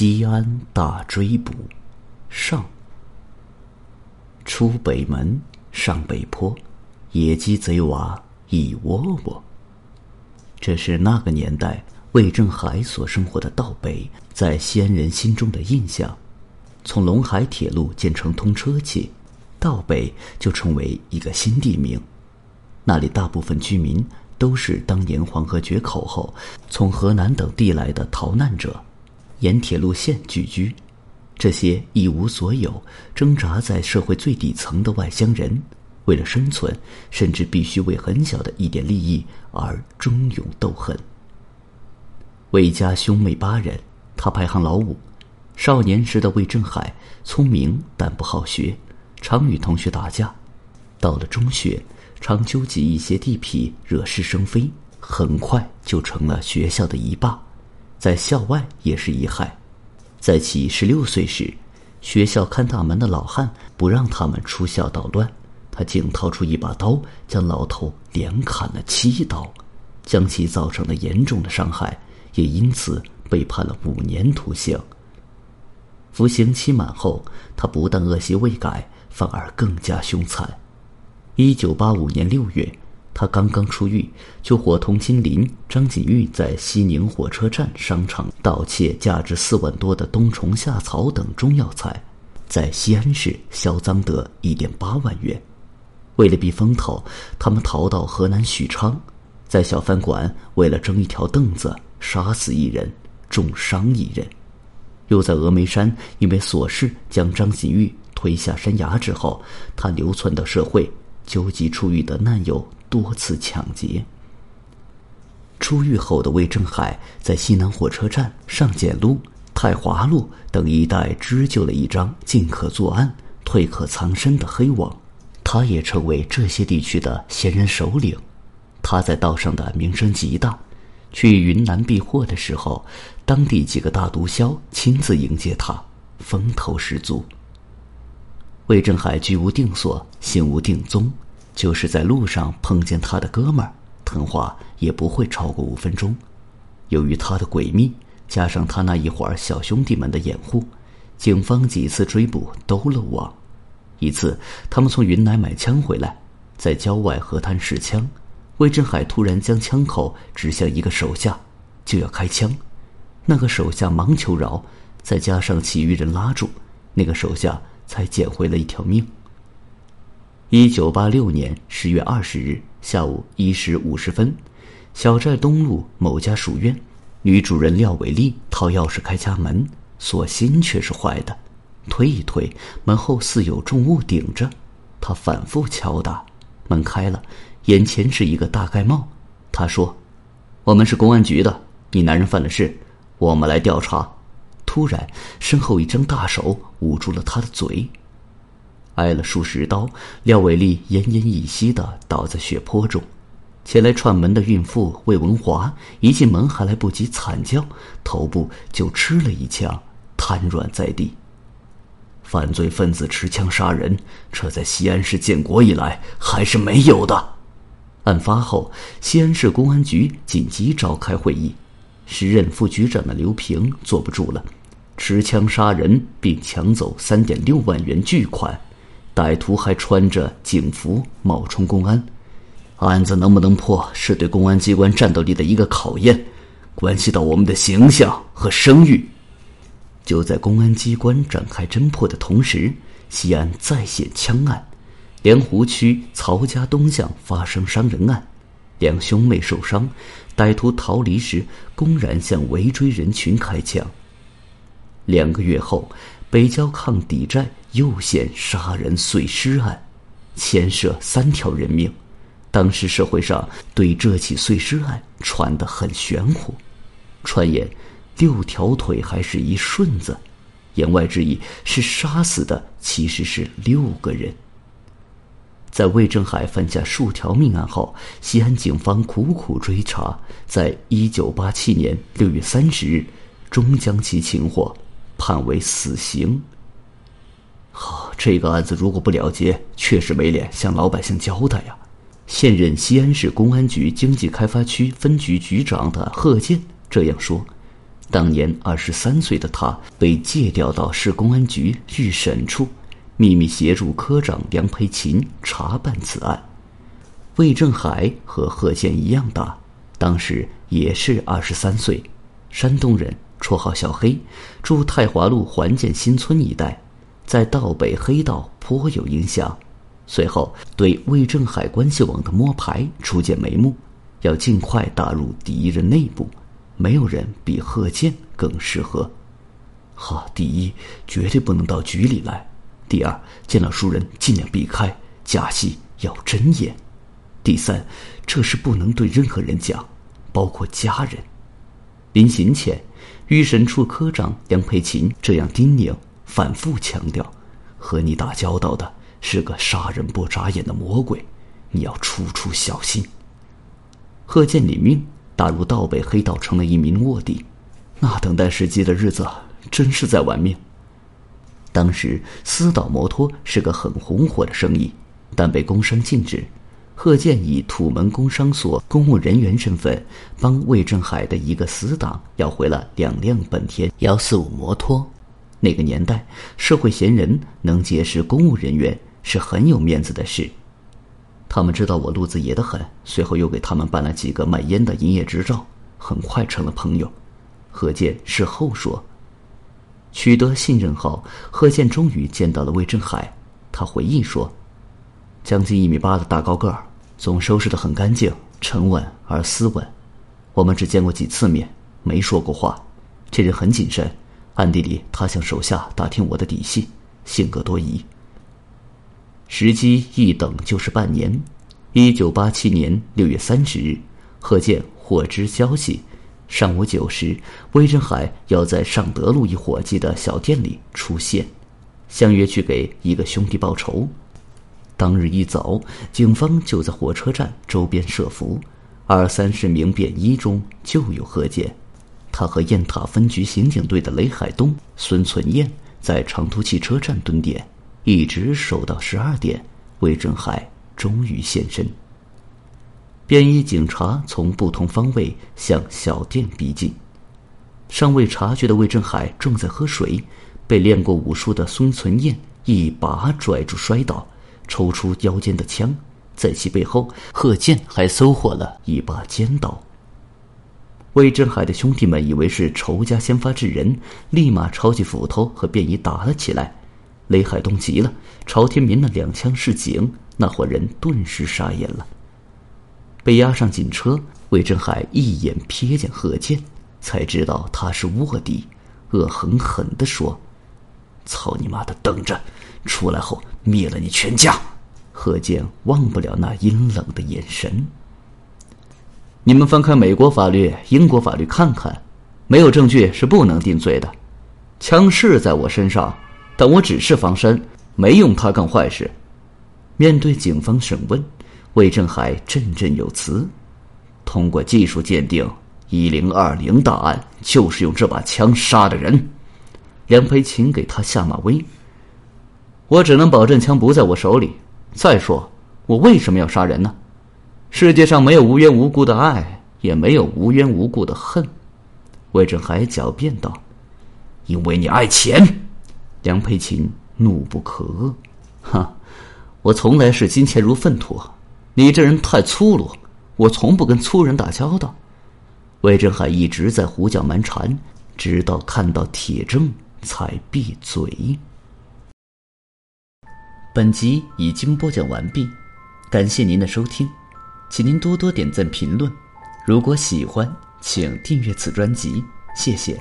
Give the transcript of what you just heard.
西安大追捕，上。出北门，上北坡，野鸡贼娃一窝窝。这是那个年代魏正海所生活的道北在西安人心中的印象。从陇海铁路建成通车起，道北就成为一个新地名。那里大部分居民都是当年黄河决口后从河南等地来的逃难者，沿铁路线聚居。这些一无所有、挣扎在社会最底层的外乡人，为了生存，甚至必须为很小的一点利益而争勇斗狠。魏家兄妹八人，他排行老五。少年时的魏振海聪明但不好学，常与同学打架。到了中学，常纠集一些地痞，惹是生非，很快就成了学校的一霸，在校外也是一害。在其十六岁时，学校看大门的老汉不让他们出校捣乱，他竟掏出一把刀，将老头连砍了七刀，将其造成了严重的伤害，也因此被判了五年徒刑。服刑期满后，他不但恶习未改，反而更加凶残。一九八五年六月。他刚刚出狱，就伙同金林、张景玉在西宁火车站商场盗窃价值四万多的冬虫夏草等中药材，在西安市销赃得一点八万元。为了避风头，他们逃到河南许昌，在小饭馆为了争一条凳子，杀死一人，重伤一人。又在峨眉山因为琐事将张景玉推下山崖之后，他流窜到社会，纠集出狱的难友。多次抢劫。出狱后的魏正海在西南火车站、上简路、太华路等一带织就了一张进可作案、退可藏身的黑网，他也成为这些地区的闲人首领。他在道上的名声极大。去云南避祸的时候，当地几个大毒枭亲自迎接他，风头十足。魏振海居无定所，心无定踪。就是在路上碰见他的哥们儿，谈话也不会超过五分钟。由于他的诡秘，加上他那一伙儿小兄弟们的掩护，警方几次追捕都漏网。一次，他们从云南买枪回来，在郊外河滩试枪，魏振海突然将枪口指向一个手下，就要开枪。那个手下忙求饶，再加上其余人拉住，那个手下才捡回了一条命。一九八六年十月二十日下午一时五十分，小寨东路某家书院，女主人廖伟丽掏钥匙开家门，锁心却是坏的，推一推门后似有重物顶着，她反复敲打，门开了，眼前是一个大盖帽。她说：“我们是公安局的，你男人犯了事，我们来调查。”突然，身后一张大手捂住了他的嘴。挨了数十刀，廖伟丽奄奄一息的倒在血泊中。前来串门的孕妇魏文华一进门还来不及惨叫，头部就吃了一枪，瘫软在地。犯罪分子持枪杀人，这在西安市建国以来还是没有的。案发后，西安市公安局紧急召开会议，时任副局长的刘平坐不住了，持枪杀人并抢走三点六万元巨款。歹徒还穿着警服冒充公安，案子能不能破，是对公安机关战斗力的一个考验，关系到我们的形象和声誉。就在公安机关展开侦破的同时，西安再现枪案，莲湖区曹家东巷发生伤人案，两兄妹受伤，歹徒逃离时公然向围追人群开枪。两个月后。北郊抗抵债又现杀人碎尸案，牵涉三条人命。当时社会上对这起碎尸案传得很玄乎，传言六条腿还是一顺子，言外之意是杀死的其实是六个人。在魏正海犯下数条命案后，西安警方苦苦追查，在一九八七年六月三十日，终将其擒获。判为死刑。好，这个案子如果不了结，确实没脸向老百姓交代呀。现任西安市公安局经济开发区分局局长的贺建这样说：“当年二十三岁的他被借调到市公安局预审处，秘密协助科长梁培勤查办此案。魏正海和贺建一样大，当时也是二十三岁，山东人，绰号小黑，住太华路环建新村一带，在道北黑道颇有影响。随后对魏正海关系网的摸排初见眉目，要尽快打入敌人内部。没有人比贺建更适合。哈，第一，绝对不能到局里来；第二，见到熟人尽量避开，假戏要真演；第三，这事不能对任何人讲，包括家人。临行前，预审处科长梁佩琴这样叮咛，反复强调：和你打交道的是个杀人不眨眼的魔鬼，你要处处小心。贺建领命。打入道北黑道，成了一名卧底，那等待时机的日子真是在玩命。当时私倒摩托是个很红火的生意，但被工商禁止。贺建以土门工商所公务人员身份，帮魏振海的一个死党要回了两辆本田幺四五摩托。那个年代，社会闲人能结识公务人员是很有面子的事。他们知道我路子野得很，随后又给他们办了几个卖烟的营业执照，很快成了朋友。贺建事后说：“取得信任后，贺建终于见到了魏振海。他回忆说，将近一米八的大高个儿，总收拾得很干净、沉稳而斯文。我们只见过几次面，没说过话。这人很谨慎，暗地里他向手下打听我的底细，性格多疑。”时机一等就是半年。一九八七年六月三十日，贺建获知消息，上午九时，魏振海要在尚德路一伙计的小店里出现，相约去给一个兄弟报仇。当日一早，警方就在火车站周边设伏，二三十名便衣中就有贺建。他和雁塔分局刑警队的雷海东、孙存燕在长途汽车站蹲点。一直守到十二点，魏振海终于现身。便衣警察从不同方位向小店逼近，尚未察觉的魏振海正在喝水，被练过武术的孙存燕一把拽住摔倒，抽出腰间的枪，在其背后，贺建还收获了一把尖刀。魏振海的兄弟们以为是仇家先发制人，立马抄起斧头和便衣打了起来。雷海东急了，朝天鸣了两枪示警，那伙人顿时傻眼了。被押上警车，魏振海一眼瞥见贺建，才知道他是卧底，恶狠狠地说：“操你妈的，等着，出来后灭了你全家！”贺建忘不了那阴冷的眼神。你们翻开美国法律、英国法律看看，没有证据是不能定罪的。枪是在我身上。但我只是防身，没用它干坏事。面对警方审问，魏振海振振有词：“通过技术鉴定，一零二零大案就是用这把枪杀的人。”梁培勤给他下马威：“我只能保证枪不在我手里。再说，我为什么要杀人呢？世界上没有无缘无故的爱，也没有无缘无故的恨。”魏振海狡辩道：“因为你爱钱。”梁佩琴怒不可遏，哈！我从来视金钱如粪土，你这人太粗鲁，我从不跟粗人打交道。魏振海一直在胡搅蛮缠，直到看到铁证才闭嘴。本集已经播讲完毕，感谢您的收听，请您多多点赞评论。如果喜欢，请订阅此专辑，谢谢。